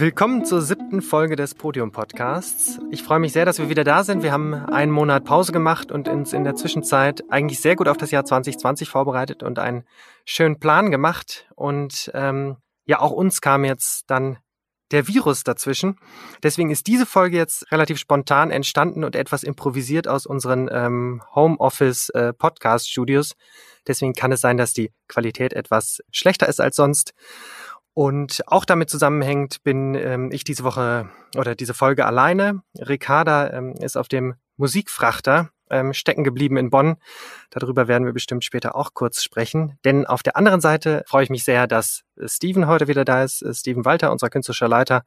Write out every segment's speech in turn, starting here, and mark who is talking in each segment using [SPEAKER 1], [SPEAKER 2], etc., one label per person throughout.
[SPEAKER 1] Willkommen zur siebten Folge des Podium Podcasts. Ich freue mich sehr, dass wir wieder da sind. Wir haben einen Monat Pause gemacht und uns in der Zwischenzeit eigentlich sehr gut auf das Jahr 2020 vorbereitet und einen schönen Plan gemacht. Und ähm, ja, auch uns kam jetzt dann der Virus dazwischen. Deswegen ist diese Folge jetzt relativ spontan entstanden und etwas improvisiert aus unseren ähm, Homeoffice äh, Podcast Studios. Deswegen kann es sein, dass die Qualität etwas schlechter ist als sonst. Und auch damit zusammenhängt, bin ähm, ich diese Woche oder diese Folge alleine. Ricarda ähm, ist auf dem Musikfrachter ähm, stecken geblieben in Bonn. Darüber werden wir bestimmt später auch kurz sprechen. Denn auf der anderen Seite freue ich mich sehr, dass Steven heute wieder da ist. Äh, Steven Walter, unser künstlerischer Leiter.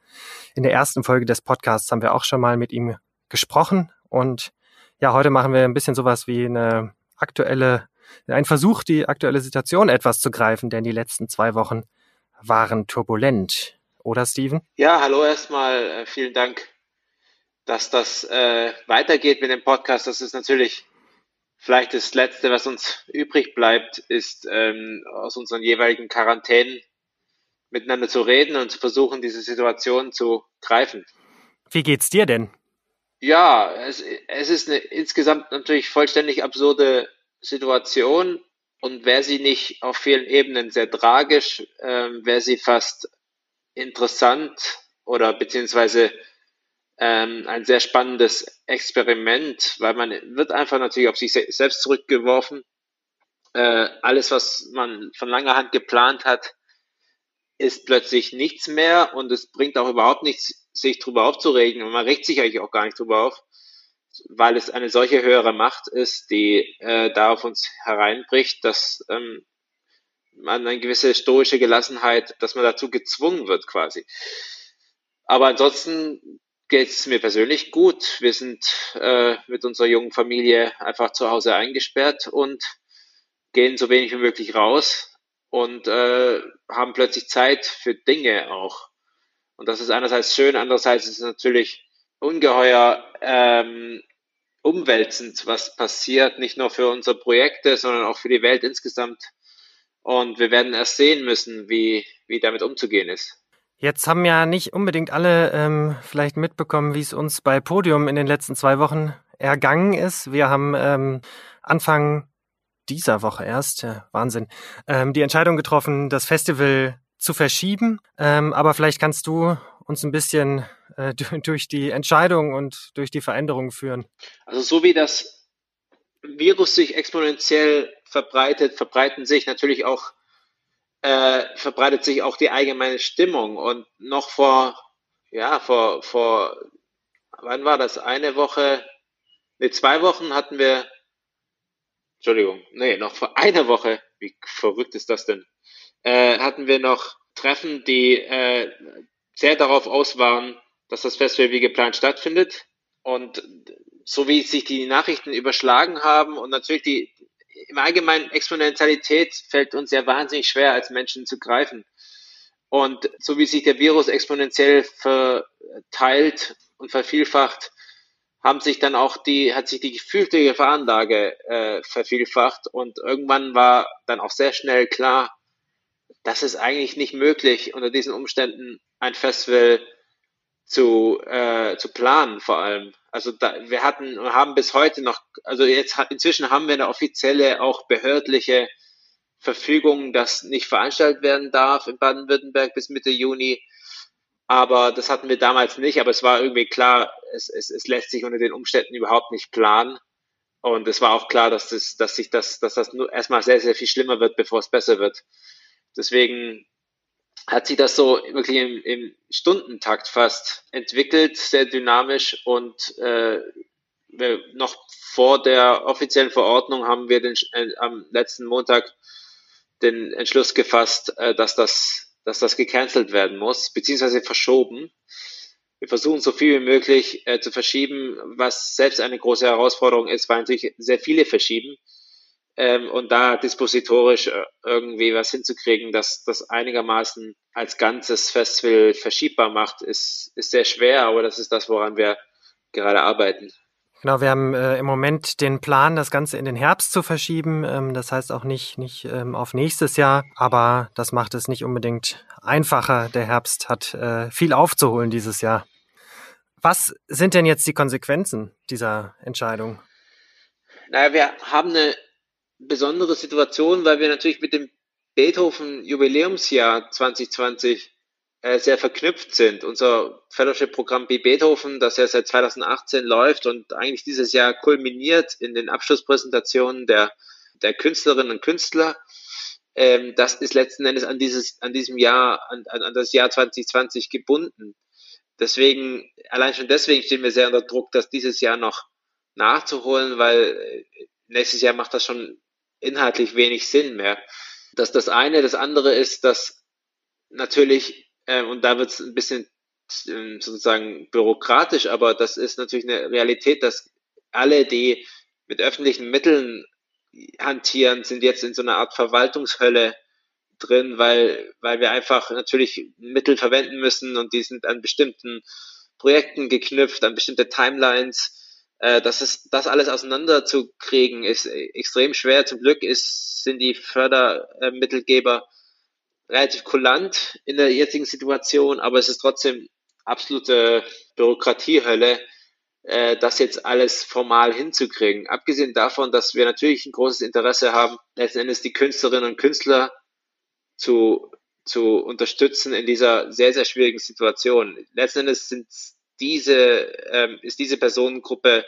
[SPEAKER 1] In der ersten Folge des Podcasts haben wir auch schon mal mit ihm gesprochen. Und ja, heute machen wir ein bisschen sowas wie eine aktuelle, ein Versuch, die aktuelle Situation etwas zu greifen, denn die letzten zwei Wochen waren turbulent. Oder Steven?
[SPEAKER 2] Ja, hallo erstmal. Äh, vielen Dank, dass das äh, weitergeht mit dem Podcast. Das ist natürlich vielleicht das Letzte, was uns übrig bleibt, ist ähm, aus unseren jeweiligen Quarantänen miteinander zu reden und zu versuchen, diese Situation zu greifen.
[SPEAKER 1] Wie geht's dir denn?
[SPEAKER 2] Ja, es, es ist eine insgesamt natürlich vollständig absurde Situation und wäre sie nicht auf vielen Ebenen sehr tragisch, ähm, wäre sie fast interessant oder beziehungsweise ähm, ein sehr spannendes Experiment, weil man wird einfach natürlich auf sich selbst zurückgeworfen. Äh, alles, was man von langer Hand geplant hat, ist plötzlich nichts mehr und es bringt auch überhaupt nichts, sich darüber aufzuregen und man regt sich eigentlich auch gar nicht darüber auf weil es eine solche höhere Macht ist, die äh, da auf uns hereinbricht, dass ähm, man eine gewisse stoische Gelassenheit, dass man dazu gezwungen wird quasi. Aber ansonsten geht es mir persönlich gut. Wir sind äh, mit unserer jungen Familie einfach zu Hause eingesperrt und gehen so wenig wie möglich raus und äh, haben plötzlich Zeit für Dinge auch. Und das ist einerseits schön, andererseits ist es natürlich ungeheuer ähm, umwälzend, was passiert, nicht nur für unsere Projekte, sondern auch für die Welt insgesamt. Und wir werden erst sehen müssen, wie, wie damit umzugehen ist.
[SPEAKER 1] Jetzt haben ja nicht unbedingt alle ähm, vielleicht mitbekommen, wie es uns bei Podium in den letzten zwei Wochen ergangen ist. Wir haben ähm, Anfang dieser Woche erst, ja, Wahnsinn, ähm, die Entscheidung getroffen, das Festival zu verschieben. Ähm, aber vielleicht kannst du uns ein bisschen äh, durch die Entscheidung und durch die Veränderungen führen?
[SPEAKER 2] Also so wie das Virus sich exponentiell verbreitet, verbreiten sich natürlich auch äh, verbreitet sich auch die allgemeine Stimmung. Und noch vor ja vor vor wann war das? Eine Woche ne zwei Wochen hatten wir Entschuldigung nee noch vor einer Woche wie verrückt ist das denn? Äh, hatten wir noch Treffen die äh, sehr darauf aus waren, dass das Festival wie geplant stattfindet. Und so wie sich die Nachrichten überschlagen haben und natürlich die im Allgemeinen Exponentialität fällt uns ja wahnsinnig schwer als Menschen zu greifen. Und so wie sich der Virus exponentiell verteilt und vervielfacht, haben sich dann auch die, hat sich die gefühlte Gefahrenlage äh, vervielfacht und irgendwann war dann auch sehr schnell klar, das ist eigentlich nicht möglich, unter diesen Umständen ein Festival zu, äh, zu planen vor allem. Also da, wir hatten haben bis heute noch, also jetzt inzwischen haben wir eine offizielle, auch behördliche Verfügung, dass nicht veranstaltet werden darf in Baden-Württemberg bis Mitte Juni. Aber das hatten wir damals nicht, aber es war irgendwie klar, es, es, es lässt sich unter den Umständen überhaupt nicht planen. Und es war auch klar, dass das, dass sich das, dass das nur erstmal sehr, sehr viel schlimmer wird, bevor es besser wird. Deswegen hat sich das so wirklich im, im Stundentakt fast entwickelt, sehr dynamisch. Und äh, noch vor der offiziellen Verordnung haben wir den, äh, am letzten Montag den Entschluss gefasst, äh, dass das, dass das gecancelt werden muss, beziehungsweise verschoben. Wir versuchen so viel wie möglich äh, zu verschieben, was selbst eine große Herausforderung ist, weil natürlich sehr viele verschieben ähm, und da dispositorisch äh, irgendwie was hinzukriegen, dass das einigermaßen als ganzes Festival verschiebbar macht, ist, ist sehr schwer, aber das ist das, woran wir gerade arbeiten.
[SPEAKER 1] Genau, wir haben äh, im Moment den Plan, das Ganze in den Herbst zu verschieben. Ähm, das heißt auch nicht, nicht ähm, auf nächstes Jahr, aber das macht es nicht unbedingt einfacher. Der Herbst hat äh, viel aufzuholen dieses Jahr. Was sind denn jetzt die Konsequenzen dieser Entscheidung?
[SPEAKER 2] Naja, wir haben eine besondere Situation, weil wir natürlich mit dem Beethoven Jubiläumsjahr 2020 äh, sehr verknüpft sind. Unser Fellowship-Programm B Beethoven, das ja seit 2018 läuft und eigentlich dieses Jahr kulminiert in den Abschlusspräsentationen der, der Künstlerinnen und Künstler, ähm, das ist letzten Endes an dieses, an diesem Jahr, an, an das Jahr 2020 gebunden. Deswegen, allein schon deswegen stehen wir sehr unter Druck, das dieses Jahr noch nachzuholen, weil äh, nächstes Jahr macht das schon inhaltlich wenig Sinn mehr. Das ist das eine. Das andere ist, dass natürlich ähm, und da wird es ein bisschen ähm, sozusagen bürokratisch, aber das ist natürlich eine Realität, dass alle, die mit öffentlichen Mitteln hantieren, sind jetzt in so einer Art Verwaltungshölle drin, weil, weil wir einfach natürlich Mittel verwenden müssen und die sind an bestimmten Projekten geknüpft, an bestimmte Timelines. Äh, das ist, das alles auseinanderzukriegen, ist extrem schwer. Zum Glück ist, sind die Fördermittelgeber relativ kulant in der jetzigen Situation, aber es ist trotzdem absolute Bürokratiehölle, äh, das jetzt alles formal hinzukriegen. Abgesehen davon, dass wir natürlich ein großes Interesse haben, letzten Endes die Künstlerinnen und Künstler zu, zu unterstützen in dieser sehr, sehr schwierigen Situation. Letzten Endes sind diese, ähm, ist diese Personengruppe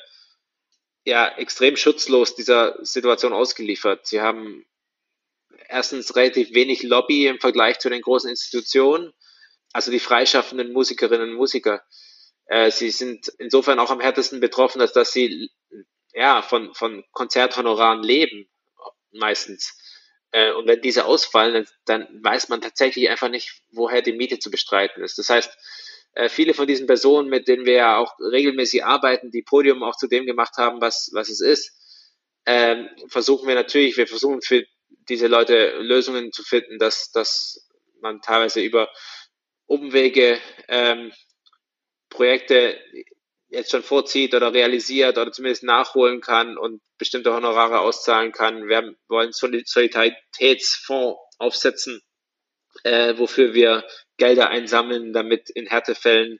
[SPEAKER 2] ja extrem schutzlos dieser Situation ausgeliefert. Sie haben erstens relativ wenig Lobby im Vergleich zu den großen Institutionen, also die freischaffenden Musikerinnen und Musiker. Äh, sie sind insofern auch am härtesten betroffen, als dass sie ja von, von Konzerthonoraren leben, meistens. Äh, und wenn diese ausfallen, dann, dann weiß man tatsächlich einfach nicht, woher die Miete zu bestreiten ist. Das heißt, äh, viele von diesen Personen, mit denen wir ja auch regelmäßig arbeiten, die Podium auch zu dem gemacht haben, was, was es ist, ähm, versuchen wir natürlich, wir versuchen für diese Leute Lösungen zu finden, dass, dass man teilweise über Umwege ähm, Projekte jetzt schon vorzieht oder realisiert oder zumindest nachholen kann und bestimmte Honorare auszahlen kann. Wir wollen Solidaritätsfonds aufsetzen, äh, wofür wir Gelder einsammeln, damit in Härtefällen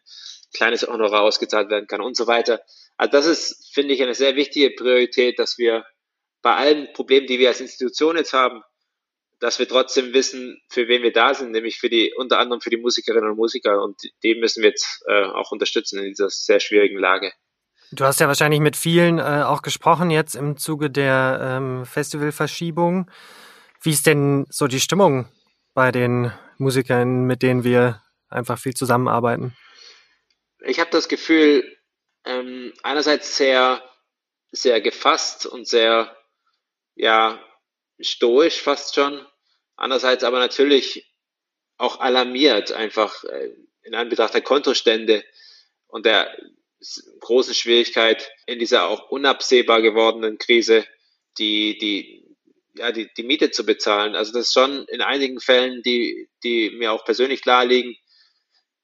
[SPEAKER 2] kleines Honorar ausgezahlt werden kann und so weiter. Also das ist, finde ich, eine sehr wichtige Priorität, dass wir bei allen Problemen, die wir als Institution jetzt haben, dass wir trotzdem wissen, für wen wir da sind, nämlich für die, unter anderem für die Musikerinnen und Musiker. Und die müssen wir jetzt äh, auch unterstützen in dieser sehr schwierigen Lage.
[SPEAKER 1] Du hast ja wahrscheinlich mit vielen äh, auch gesprochen jetzt im Zuge der ähm, Festivalverschiebung. Wie ist denn so die Stimmung bei den Musikern, mit denen wir einfach viel zusammenarbeiten?
[SPEAKER 2] Ich habe das Gefühl, ähm, einerseits sehr, sehr gefasst und sehr ja, stoisch fast schon. Andererseits aber natürlich auch alarmiert, einfach äh, in Anbetracht der Kontostände und der großen Schwierigkeit in dieser auch unabsehbar gewordenen Krise, die, die, ja, die, die Miete zu bezahlen. Also das ist schon in einigen Fällen, die, die mir auch persönlich klar liegen,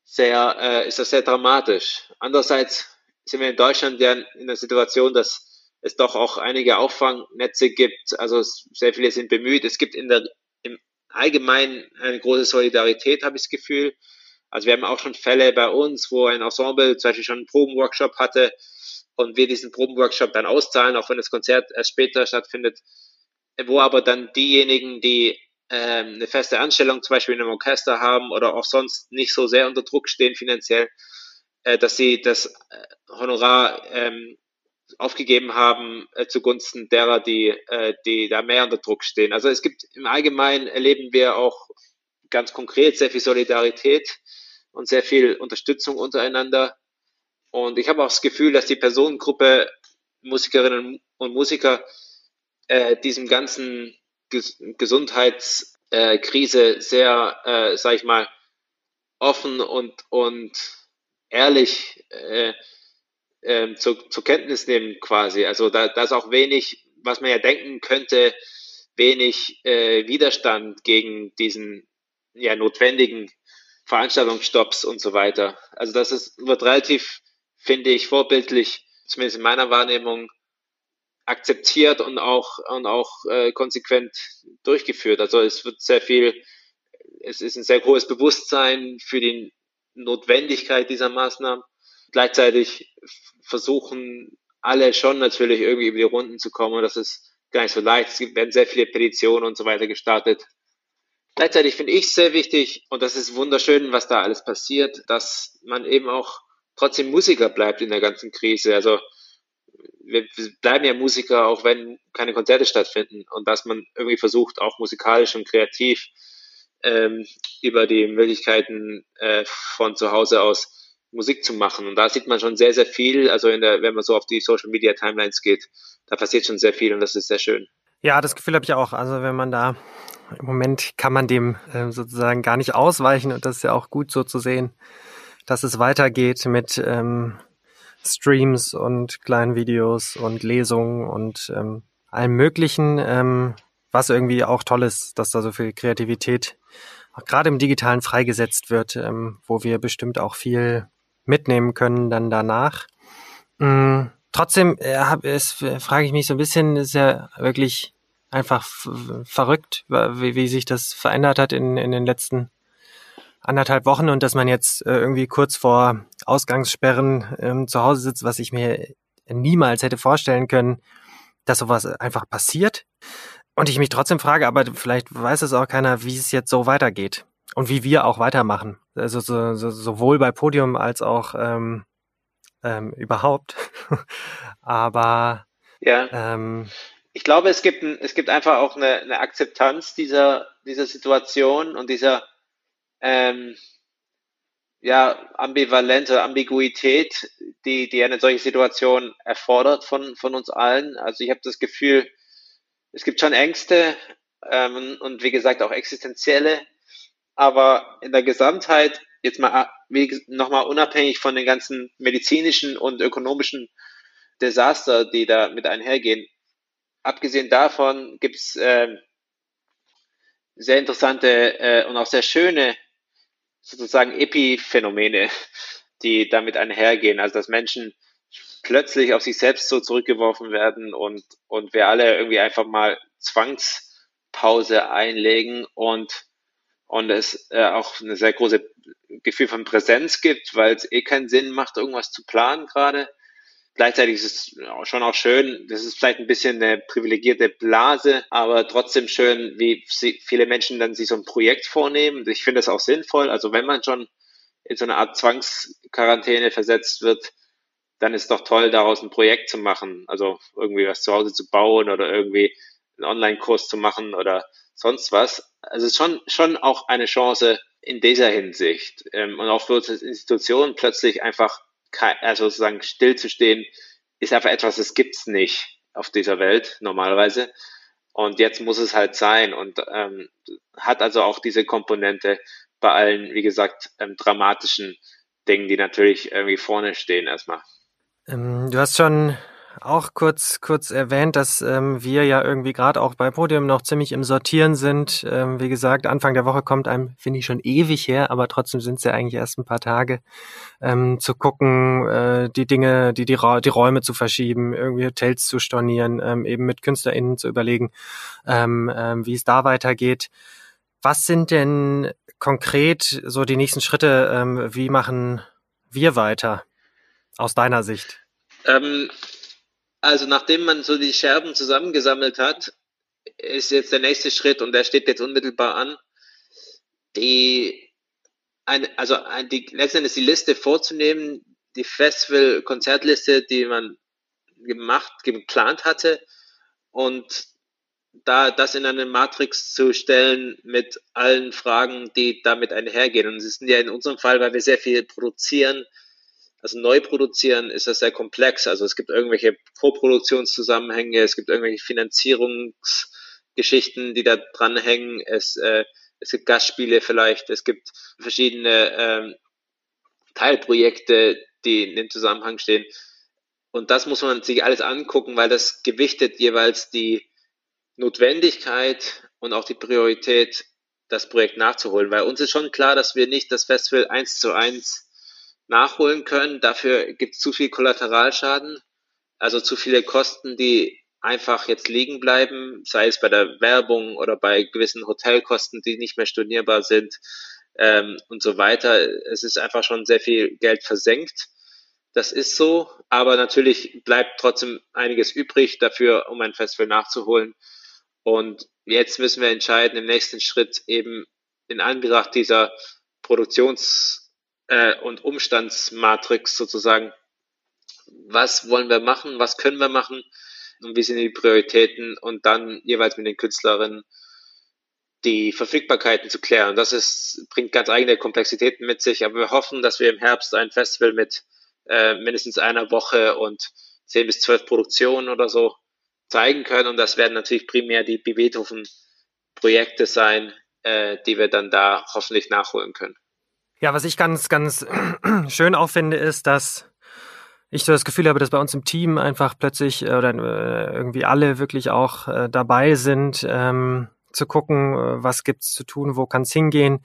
[SPEAKER 2] sehr, äh, ist das sehr dramatisch. Andererseits sind wir in Deutschland ja in der Situation, dass es doch auch einige Auffangnetze gibt. Also sehr viele sind bemüht. Es gibt in der, im Allgemeinen eine große Solidarität, habe ich das Gefühl. Also wir haben auch schon Fälle bei uns, wo ein Ensemble zum Beispiel schon einen Probenworkshop hatte und wir diesen Probenworkshop dann auszahlen, auch wenn das Konzert erst später stattfindet, wo aber dann diejenigen, die ähm, eine feste Anstellung zum Beispiel in einem Orchester haben oder auch sonst nicht so sehr unter Druck stehen finanziell, äh, dass sie das äh, Honorar ähm, aufgegeben haben äh, zugunsten derer, die, die da mehr unter Druck stehen. Also es gibt im Allgemeinen erleben wir auch ganz konkret sehr viel Solidarität und sehr viel Unterstützung untereinander. Und ich habe auch das Gefühl, dass die Personengruppe Musikerinnen und Musiker äh, diesem ganzen Ges Gesundheitskrise sehr, äh, sag ich mal, offen und, und ehrlich äh, ähm, zur, zur Kenntnis nehmen quasi. Also da, da ist auch wenig, was man ja denken könnte, wenig äh, Widerstand gegen diesen ja notwendigen Veranstaltungsstopps und so weiter. Also das ist, wird relativ, finde ich, vorbildlich zumindest in meiner Wahrnehmung, akzeptiert und auch, und auch äh, konsequent durchgeführt. Also es wird sehr viel, es ist ein sehr hohes Bewusstsein für die Notwendigkeit dieser Maßnahmen. Gleichzeitig versuchen alle schon natürlich irgendwie über die Runden zu kommen und das ist gar nicht so leicht. Es werden sehr viele Petitionen und so weiter gestartet. Gleichzeitig finde ich sehr wichtig und das ist wunderschön, was da alles passiert, dass man eben auch trotzdem Musiker bleibt in der ganzen Krise. Also wir bleiben ja Musiker, auch wenn keine Konzerte stattfinden und dass man irgendwie versucht, auch musikalisch und kreativ ähm, über die Möglichkeiten äh, von zu Hause aus Musik zu machen. Und da sieht man schon sehr, sehr viel. Also der, wenn man so auf die Social Media Timelines geht, da passiert schon sehr viel und das ist sehr schön.
[SPEAKER 1] Ja, das Gefühl habe ich auch. Also wenn man da im Moment kann man dem äh, sozusagen gar nicht ausweichen und das ist ja auch gut so zu sehen, dass es weitergeht mit ähm, Streams und kleinen Videos und Lesungen und ähm, allem Möglichen, ähm, was irgendwie auch toll ist, dass da so viel Kreativität auch gerade im Digitalen freigesetzt wird, ähm, wo wir bestimmt auch viel mitnehmen können dann danach. Mhm. Trotzdem äh, hab, es, äh, frage ich mich so ein bisschen, ist ja wirklich einfach verrückt, wie, wie sich das verändert hat in, in den letzten anderthalb Wochen und dass man jetzt äh, irgendwie kurz vor Ausgangssperren ähm, zu Hause sitzt, was ich mir niemals hätte vorstellen können, dass sowas einfach passiert. Und ich mich trotzdem frage, aber vielleicht weiß es auch keiner, wie es jetzt so weitergeht und wie wir auch weitermachen. Also so, so, sowohl bei Podium als auch ähm, ähm, überhaupt. aber
[SPEAKER 2] ja. Ähm, ich glaube, es gibt, ein, es gibt einfach auch eine, eine Akzeptanz dieser, dieser Situation und dieser ähm, ja, ambivalente Ambiguität, die, die eine solche Situation erfordert von, von uns allen. Also ich habe das Gefühl, es gibt schon Ängste ähm, und wie gesagt auch existenzielle, aber in der Gesamtheit, jetzt mal nochmal unabhängig von den ganzen medizinischen und ökonomischen Desaster, die da mit einhergehen, abgesehen davon gibt's äh, sehr interessante äh, und auch sehr schöne sozusagen Epiphänomene, die damit einhergehen. Also dass Menschen plötzlich auf sich selbst so zurückgeworfen werden und, und wir alle irgendwie einfach mal Zwangspause einlegen und, und es äh, auch eine sehr große Gefühl von Präsenz gibt, weil es eh keinen Sinn macht, irgendwas zu planen gerade. Gleichzeitig ist es schon auch schön, das ist vielleicht ein bisschen eine privilegierte Blase, aber trotzdem schön, wie viele Menschen dann sich so ein Projekt vornehmen. Ich finde das auch sinnvoll. Also wenn man schon in so eine Art Zwangsquarantäne versetzt wird, dann ist doch toll, daraus ein Projekt zu machen. Also irgendwie was zu Hause zu bauen oder irgendwie einen Online-Kurs zu machen oder sonst was. Also es ist schon, schon auch eine Chance in dieser Hinsicht. Ähm, und auch für uns als Institution plötzlich einfach also sozusagen stillzustehen, ist einfach etwas, das gibt's nicht auf dieser Welt normalerweise. Und jetzt muss es halt sein und ähm, hat also auch diese Komponente bei allen, wie gesagt, ähm, dramatischen Dingen, die natürlich irgendwie vorne stehen erstmal.
[SPEAKER 1] Ähm, du hast schon auch kurz, kurz erwähnt, dass ähm, wir ja irgendwie gerade auch bei Podium noch ziemlich im Sortieren sind. Ähm, wie gesagt, Anfang der Woche kommt einem, finde ich, schon ewig her, aber trotzdem sind es ja eigentlich erst ein paar Tage, ähm, zu gucken, äh, die Dinge, die, die, die Räume zu verschieben, irgendwie Hotels zu stornieren, ähm, eben mit KünstlerInnen zu überlegen, ähm, ähm, wie es da weitergeht. Was sind denn konkret so die nächsten Schritte? Ähm, wie machen wir weiter aus deiner Sicht?
[SPEAKER 2] Ähm, also nachdem man so die Scherben zusammengesammelt hat, ist jetzt der nächste Schritt und der steht jetzt unmittelbar an, die ein, also ein, die, letztendlich die Liste vorzunehmen, die Festival-Konzertliste, die man gemacht, geplant hatte und da das in eine Matrix zu stellen mit allen Fragen, die damit einhergehen. Und es sind ja in unserem Fall, weil wir sehr viel produzieren, also neu produzieren ist das sehr komplex. Also es gibt irgendwelche Vorproduktionszusammenhänge, es gibt irgendwelche Finanzierungsgeschichten, die da dranhängen. Es, äh, es gibt Gastspiele vielleicht, es gibt verschiedene ähm, Teilprojekte, die in dem Zusammenhang stehen. Und das muss man sich alles angucken, weil das gewichtet jeweils die Notwendigkeit und auch die Priorität, das Projekt nachzuholen. Weil uns ist schon klar, dass wir nicht das Festival eins zu eins nachholen können. Dafür gibt es zu viel Kollateralschaden. Also zu viele Kosten, die einfach jetzt liegen bleiben, sei es bei der Werbung oder bei gewissen Hotelkosten, die nicht mehr stornierbar sind ähm, und so weiter. Es ist einfach schon sehr viel Geld versenkt. Das ist so, aber natürlich bleibt trotzdem einiges übrig dafür, um ein Festival nachzuholen. Und jetzt müssen wir entscheiden im nächsten Schritt eben in Anbetracht dieser Produktions- äh, und Umstandsmatrix sozusagen, was wollen wir machen, was können wir machen und wie sind die Prioritäten und dann jeweils mit den Künstlerinnen die Verfügbarkeiten zu klären. Das ist, bringt ganz eigene Komplexitäten mit sich, aber wir hoffen, dass wir im Herbst ein Festival mit äh, mindestens einer Woche und zehn bis zwölf Produktionen oder so zeigen können. Und das werden natürlich primär die Beethoven-Projekte sein, äh, die wir dann da hoffentlich nachholen können.
[SPEAKER 1] Ja, was ich ganz, ganz schön auch finde, ist, dass ich so das Gefühl habe, dass bei uns im Team einfach plötzlich äh, oder äh, irgendwie alle wirklich auch äh, dabei sind, ähm, zu gucken, äh, was gibt's zu tun, wo kann's hingehen.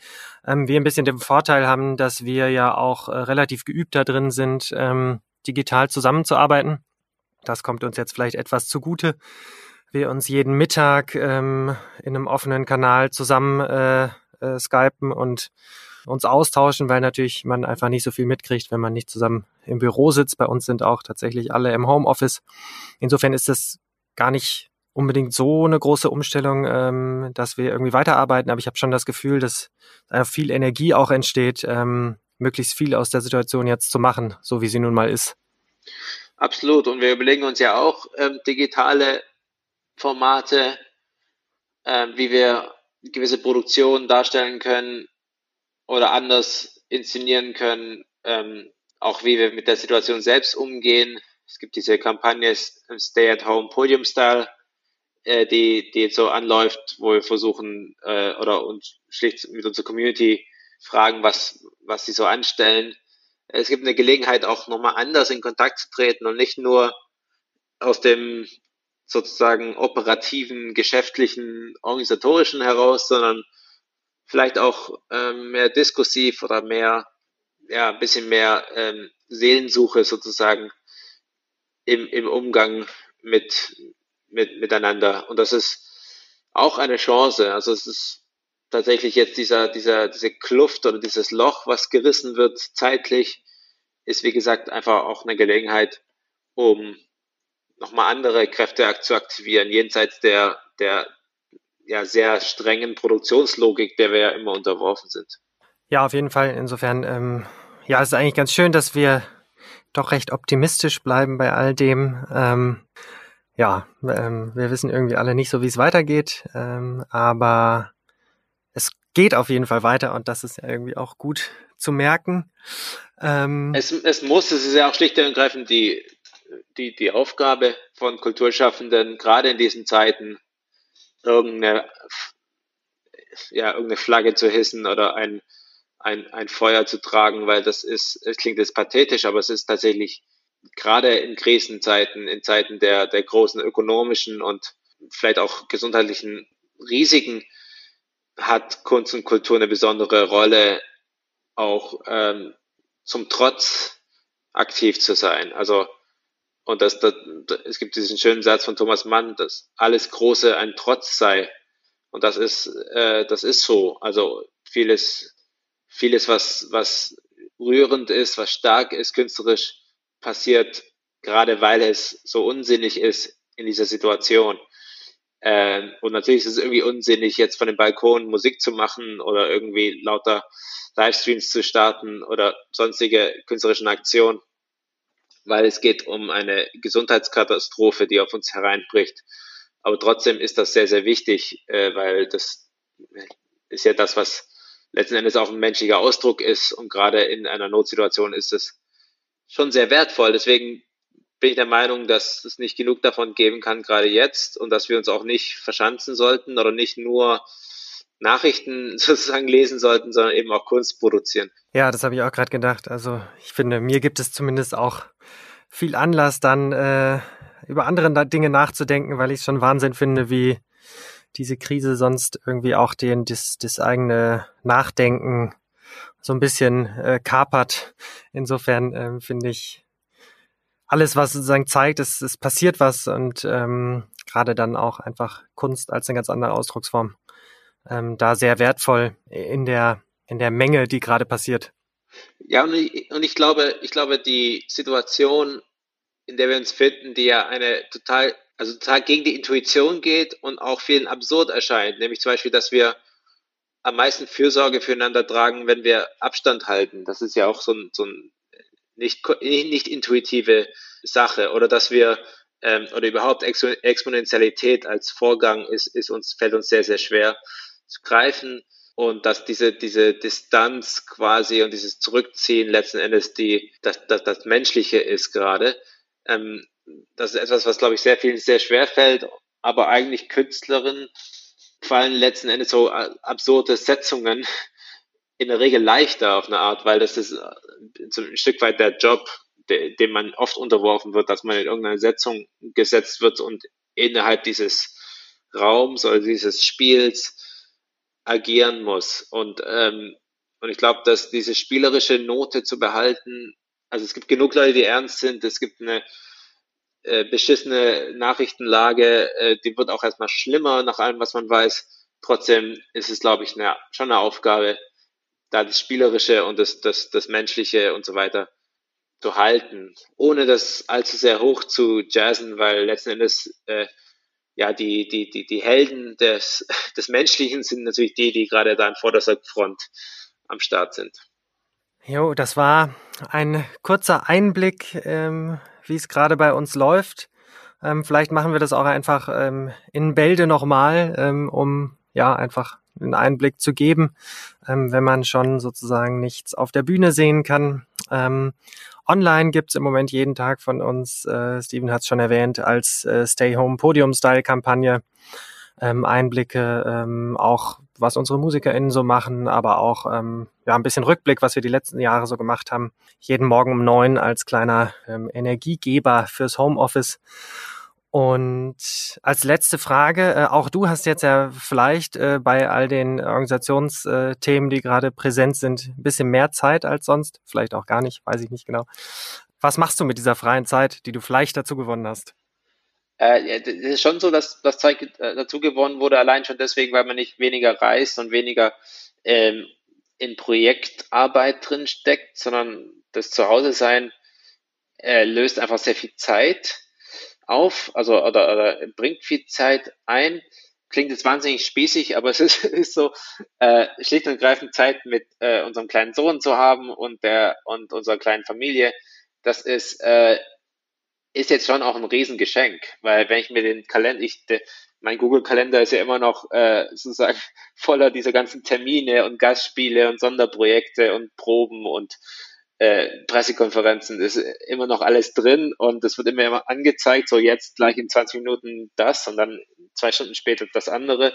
[SPEAKER 1] Ähm, wir ein bisschen den Vorteil haben, dass wir ja auch äh, relativ geübt da drin sind, ähm, digital zusammenzuarbeiten. Das kommt uns jetzt vielleicht etwas zugute. Wir uns jeden Mittag ähm, in einem offenen Kanal zusammen äh, äh, skypen und uns austauschen, weil natürlich man einfach nicht so viel mitkriegt, wenn man nicht zusammen im Büro sitzt. Bei uns sind auch tatsächlich alle im Homeoffice. Insofern ist das gar nicht unbedingt so eine große Umstellung, ähm, dass wir irgendwie weiterarbeiten, aber ich habe schon das Gefühl, dass viel Energie auch entsteht, ähm, möglichst viel aus der Situation jetzt zu machen, so wie sie nun mal ist.
[SPEAKER 2] Absolut. Und wir überlegen uns ja auch ähm, digitale Formate, äh, wie wir gewisse Produktionen darstellen können oder anders inszenieren können, ähm, auch wie wir mit der Situation selbst umgehen. Es gibt diese Kampagne Stay at Home Podium Style, äh, die, die jetzt so anläuft, wo wir versuchen äh, oder uns schlicht mit unserer Community fragen, was, was sie so anstellen. Es gibt eine Gelegenheit, auch nochmal anders in Kontakt zu treten und nicht nur aus dem sozusagen operativen, geschäftlichen, organisatorischen heraus, sondern vielleicht auch ähm, mehr diskursiv oder mehr, ja, ein bisschen mehr ähm, Seelensuche sozusagen im, im Umgang mit, mit, miteinander. Und das ist auch eine Chance. Also es ist tatsächlich jetzt dieser, dieser, diese Kluft oder dieses Loch, was gerissen wird zeitlich, ist wie gesagt einfach auch eine Gelegenheit, um nochmal andere Kräfte zu aktivieren, jenseits der, der ja, sehr strengen Produktionslogik, der wir ja immer unterworfen sind.
[SPEAKER 1] Ja, auf jeden Fall. Insofern, ähm, ja, es ist eigentlich ganz schön, dass wir doch recht optimistisch bleiben bei all dem. Ähm, ja, ähm, wir wissen irgendwie alle nicht so, wie es weitergeht, ähm, aber es geht auf jeden Fall weiter und das ist ja irgendwie auch gut zu merken.
[SPEAKER 2] Ähm, es, es muss, es ist ja auch schlicht und ergreifend die, die, die Aufgabe von Kulturschaffenden, gerade in diesen Zeiten, irgendeine, ja, irgendeine Flagge zu hissen oder ein, ein, ein Feuer zu tragen, weil das ist, es klingt jetzt pathetisch, aber es ist tatsächlich gerade in Krisenzeiten, in Zeiten der, der großen ökonomischen und vielleicht auch gesundheitlichen Risiken, hat Kunst und Kultur eine besondere Rolle, auch ähm, zum Trotz aktiv zu sein. Also und das, das, es gibt diesen schönen Satz von Thomas Mann, dass alles Große ein Trotz sei. Und das ist, äh, das ist so. Also vieles, vieles, was, was rührend ist, was stark ist, künstlerisch, passiert, gerade weil es so unsinnig ist in dieser Situation. Ähm, und natürlich ist es irgendwie unsinnig, jetzt von dem Balkon Musik zu machen oder irgendwie lauter Livestreams zu starten oder sonstige künstlerischen Aktionen weil es geht um eine Gesundheitskatastrophe, die auf uns hereinbricht. Aber trotzdem ist das sehr, sehr wichtig, äh, weil das ist ja das, was letzten Endes auch ein menschlicher Ausdruck ist. Und gerade in einer Notsituation ist es schon sehr wertvoll. Deswegen bin ich der Meinung, dass es nicht genug davon geben kann, gerade jetzt, und dass wir uns auch nicht verschanzen sollten oder nicht nur Nachrichten sozusagen lesen sollten, sondern eben auch Kunst produzieren.
[SPEAKER 1] Ja, das habe ich auch gerade gedacht. Also ich finde, mir gibt es zumindest auch viel Anlass, dann äh, über andere Dinge nachzudenken, weil ich es schon Wahnsinn finde, wie diese Krise sonst irgendwie auch den das, das eigene Nachdenken so ein bisschen äh, kapert. Insofern äh, finde ich alles, was sozusagen zeigt, es, es passiert was und ähm, gerade dann auch einfach Kunst als eine ganz andere Ausdrucksform. Ähm, da sehr wertvoll in der, in der Menge, die gerade passiert.
[SPEAKER 2] Ja, und ich, und ich glaube, ich glaube, die Situation, in der wir uns finden, die ja eine total, also total gegen die Intuition geht und auch vielen absurd erscheint, nämlich zum Beispiel, dass wir am meisten Fürsorge füreinander tragen, wenn wir Abstand halten. Das ist ja auch so ein, so ein nicht, nicht intuitive Sache. Oder dass wir, ähm, oder überhaupt Exponentialität als Vorgang ist, ist uns, fällt uns sehr, sehr schwer zu greifen. Und dass diese, diese Distanz quasi und dieses Zurückziehen letzten Endes die, das, das, das Menschliche ist gerade. Ähm, das ist etwas, was, glaube ich, sehr vielen sehr schwer fällt, aber eigentlich Künstlerinnen fallen letzten Endes so äh, absurde Setzungen in der Regel leichter auf eine Art, weil das ist äh, so ein Stück weit der Job, de, dem man oft unterworfen wird, dass man in irgendeine Setzung gesetzt wird und innerhalb dieses Raums oder dieses Spiels agieren muss. Und, ähm, und ich glaube, dass diese spielerische Note zu behalten, also es gibt genug Leute, die ernst sind, es gibt eine äh, beschissene Nachrichtenlage, äh, die wird auch erstmal schlimmer nach allem, was man weiß. Trotzdem ist es, glaube ich, eine, schon eine Aufgabe, da das Spielerische und das, das, das Menschliche und so weiter zu halten, ohne das allzu sehr hoch zu jazzen, weil letzten Endes äh, ja die, die, die, die Helden des, des Menschlichen sind natürlich die, die gerade da in vorderster Front am Start sind.
[SPEAKER 1] Jo, das war ein kurzer Einblick ähm, wie es gerade bei uns läuft. Ähm, vielleicht machen wir das auch einfach ähm, in Bälde nochmal, ähm, um ja einfach einen Einblick zu geben, ähm, wenn man schon sozusagen nichts auf der Bühne sehen kann. Online gibt's im Moment jeden Tag von uns, äh, Steven hat es schon erwähnt, als äh, Stay Home Podium Style Kampagne ähm, Einblicke, ähm, auch was unsere MusikerInnen so machen, aber auch ähm, ja, ein bisschen Rückblick, was wir die letzten Jahre so gemacht haben. Jeden Morgen um neun als kleiner ähm, Energiegeber fürs Homeoffice. Und als letzte Frage, äh, auch du hast jetzt ja vielleicht äh, bei all den Organisationsthemen, die gerade präsent sind, ein bisschen mehr Zeit als sonst. Vielleicht auch gar nicht, weiß ich nicht genau. Was machst du mit dieser freien Zeit, die du vielleicht dazu gewonnen hast?
[SPEAKER 2] Äh, es ist schon so, dass das Zeug äh, dazu gewonnen wurde, allein schon deswegen, weil man nicht weniger reist und weniger ähm, in Projektarbeit drin steckt, sondern das Zuhause sein äh, löst einfach sehr viel Zeit auf, also oder, oder bringt viel Zeit ein. Klingt jetzt wahnsinnig spießig, aber es ist, ist so äh, schlicht und ergreifend Zeit mit äh, unserem kleinen Sohn zu haben und der und unserer kleinen Familie. Das ist äh, ist jetzt schon auch ein Riesengeschenk, weil wenn ich mir den Kalender, ich, de, mein Google-Kalender ist ja immer noch äh, sozusagen voller dieser ganzen Termine und Gastspiele und Sonderprojekte und Proben und äh, Pressekonferenzen ist immer noch alles drin und es wird immer, immer angezeigt, so jetzt gleich in 20 Minuten das und dann zwei Stunden später das andere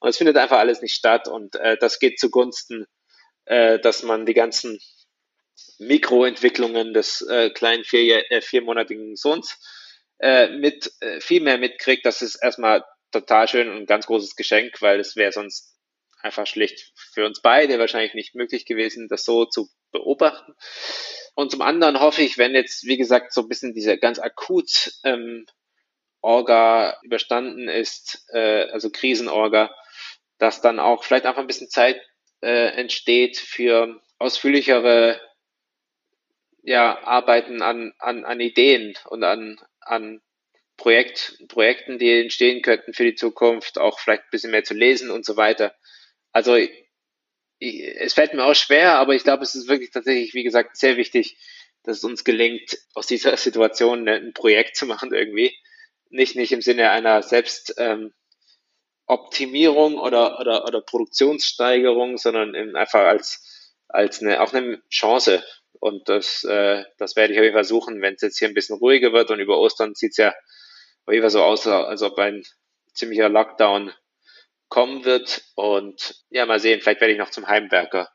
[SPEAKER 2] und es findet einfach alles nicht statt und äh, das geht zugunsten, äh, dass man die ganzen Mikroentwicklungen des äh, kleinen vier, äh, viermonatigen Sohns äh, mit äh, viel mehr mitkriegt. Das ist erstmal total schön und ein ganz großes Geschenk, weil es wäre sonst einfach schlicht für uns beide wahrscheinlich nicht möglich gewesen, das so zu beobachten. Und zum anderen hoffe ich, wenn jetzt, wie gesagt, so ein bisschen diese ganz akut ähm, Orga überstanden ist, äh, also Krisenorga, dass dann auch vielleicht einfach ein bisschen Zeit äh, entsteht für ausführlichere ja, arbeiten an, an, an Ideen und an, an Projekt, Projekten, die entstehen könnten für die Zukunft, auch vielleicht ein bisschen mehr zu lesen und so weiter. Also es fällt mir auch schwer, aber ich glaube, es ist wirklich tatsächlich, wie gesagt, sehr wichtig, dass es uns gelingt, aus dieser Situation ein Projekt zu machen irgendwie. Nicht, nicht im Sinne einer Selbst, ähm, oder, oder, oder Produktionssteigerung, sondern einfach als, als eine, auch eine Chance und das, äh, das werde ich auf jeden Fall suchen, wenn es jetzt hier ein bisschen ruhiger wird. Und über Ostern sieht es ja auf jeden Fall so aus, als ob ein ziemlicher Lockdown kommen wird. Und ja, mal sehen, vielleicht werde ich noch zum Heimwerker.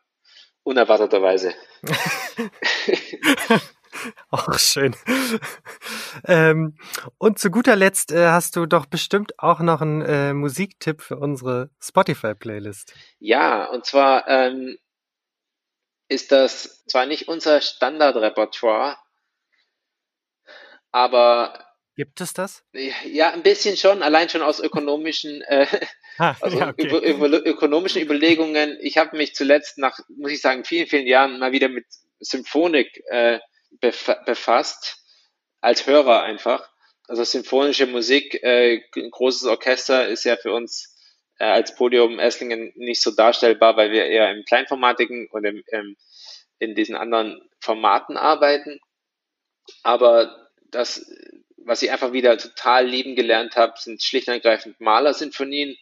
[SPEAKER 2] Unerwarteterweise.
[SPEAKER 1] auch schön. ähm, und zu guter Letzt äh, hast du doch bestimmt auch noch einen äh, Musiktipp für unsere Spotify-Playlist.
[SPEAKER 2] Ja, und zwar ähm, ist das zwar nicht unser Standardrepertoire, aber
[SPEAKER 1] Gibt es das?
[SPEAKER 2] Ja, ein bisschen schon, allein schon aus ökonomischen, äh, ah, also ja, okay. über, ökonomischen Überlegungen. Ich habe mich zuletzt nach, muss ich sagen, vielen, vielen Jahren mal wieder mit Symphonik äh, befasst, als Hörer einfach. Also symphonische Musik, äh, ein großes Orchester ist ja für uns äh, als Podium Esslingen nicht so darstellbar, weil wir eher im kleinformatigen und im, im, in diesen anderen Formaten arbeiten. Aber das was ich einfach wieder total lieben gelernt habe, sind schlicht und ergreifend Malersinfonien.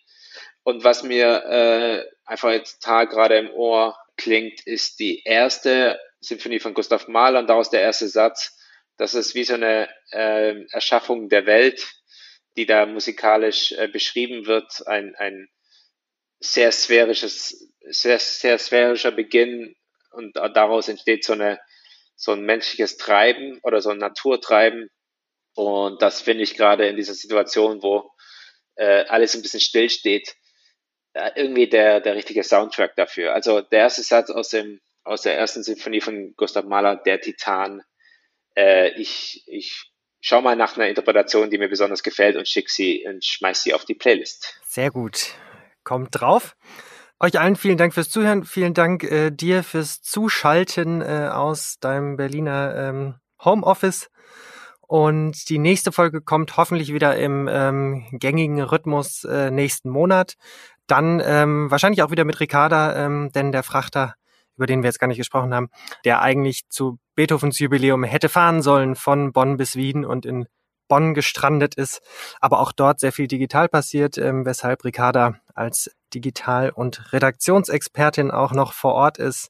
[SPEAKER 2] Und was mir äh, einfach jetzt total gerade im Ohr klingt, ist die erste Symphonie von Gustav Mahler und daraus der erste Satz. Das ist wie so eine äh, Erschaffung der Welt, die da musikalisch äh, beschrieben wird. Ein, ein sehr sphärisches, sehr, sehr sphärischer Beginn und daraus entsteht so eine so ein menschliches Treiben oder so ein Naturtreiben, und das finde ich gerade in dieser Situation, wo äh, alles ein bisschen stillsteht, äh, irgendwie der, der richtige Soundtrack dafür. Also der erste Satz aus, dem, aus der ersten Sinfonie von Gustav Mahler, Der Titan. Äh, ich, ich schau mal nach einer Interpretation, die mir besonders gefällt und schick sie und schmeiß sie auf die Playlist.
[SPEAKER 1] Sehr gut. Kommt drauf. Euch allen vielen Dank fürs Zuhören. Vielen Dank äh, dir fürs Zuschalten äh, aus deinem Berliner ähm, Homeoffice. Und die nächste Folge kommt hoffentlich wieder im ähm, gängigen Rhythmus äh, nächsten Monat. Dann ähm, wahrscheinlich auch wieder mit Ricarda, ähm, denn der Frachter, über den wir jetzt gar nicht gesprochen haben, der eigentlich zu Beethovens Jubiläum hätte fahren sollen von Bonn bis Wien und in Bonn gestrandet ist, aber auch dort sehr viel digital passiert, ähm, weshalb Ricarda als Digital- und Redaktionsexpertin auch noch vor Ort ist,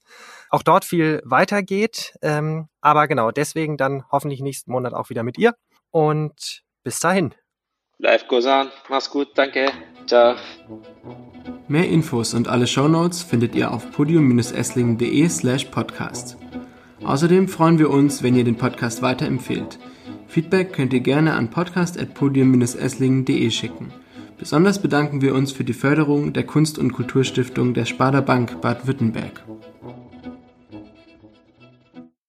[SPEAKER 1] auch dort viel weitergeht. Ähm, aber genau, deswegen dann hoffentlich nächsten Monat auch wieder mit ihr. Und bis dahin.
[SPEAKER 2] Live goes on. Mach's gut. Danke. Ciao.
[SPEAKER 3] Mehr Infos und alle Shownotes findet ihr auf podium-esslingen.de slash podcast. Außerdem freuen wir uns, wenn ihr den Podcast weiterempfehlt. Feedback könnt ihr gerne an podcast.podium-esslingen.de schicken. Besonders bedanken wir uns für die Förderung der Kunst- und Kulturstiftung der Sparda Bank Baden-Württemberg.